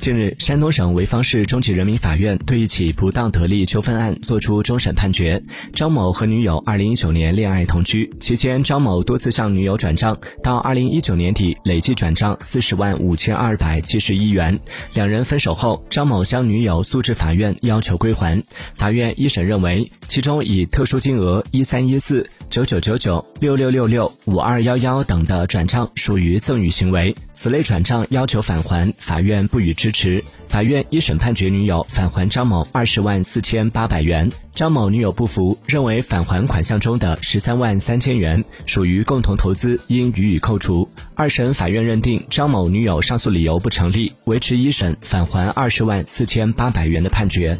近日，山东省潍坊市中级人民法院对一起不当得利纠纷案作出终审判决。张某和女友2019年恋爱同居期间，张某多次向女友转账，到2019年底累计转账40万五千二百七十一元。两人分手后，张某将女友诉至法院，要求归还。法院一审认为，其中以特殊金额一三一四九九九九六六六六五二幺幺等的转账属于赠与行为，此类转账要求返还，法院不予支。持法院一审判决女友返还张某二十万四千八百元，张某女友不服，认为返还款项中的十三万三千元属于共同投资，应予以扣除。二审法院认定张某女友上诉理由不成立，维持一审返还二十万四千八百元的判决。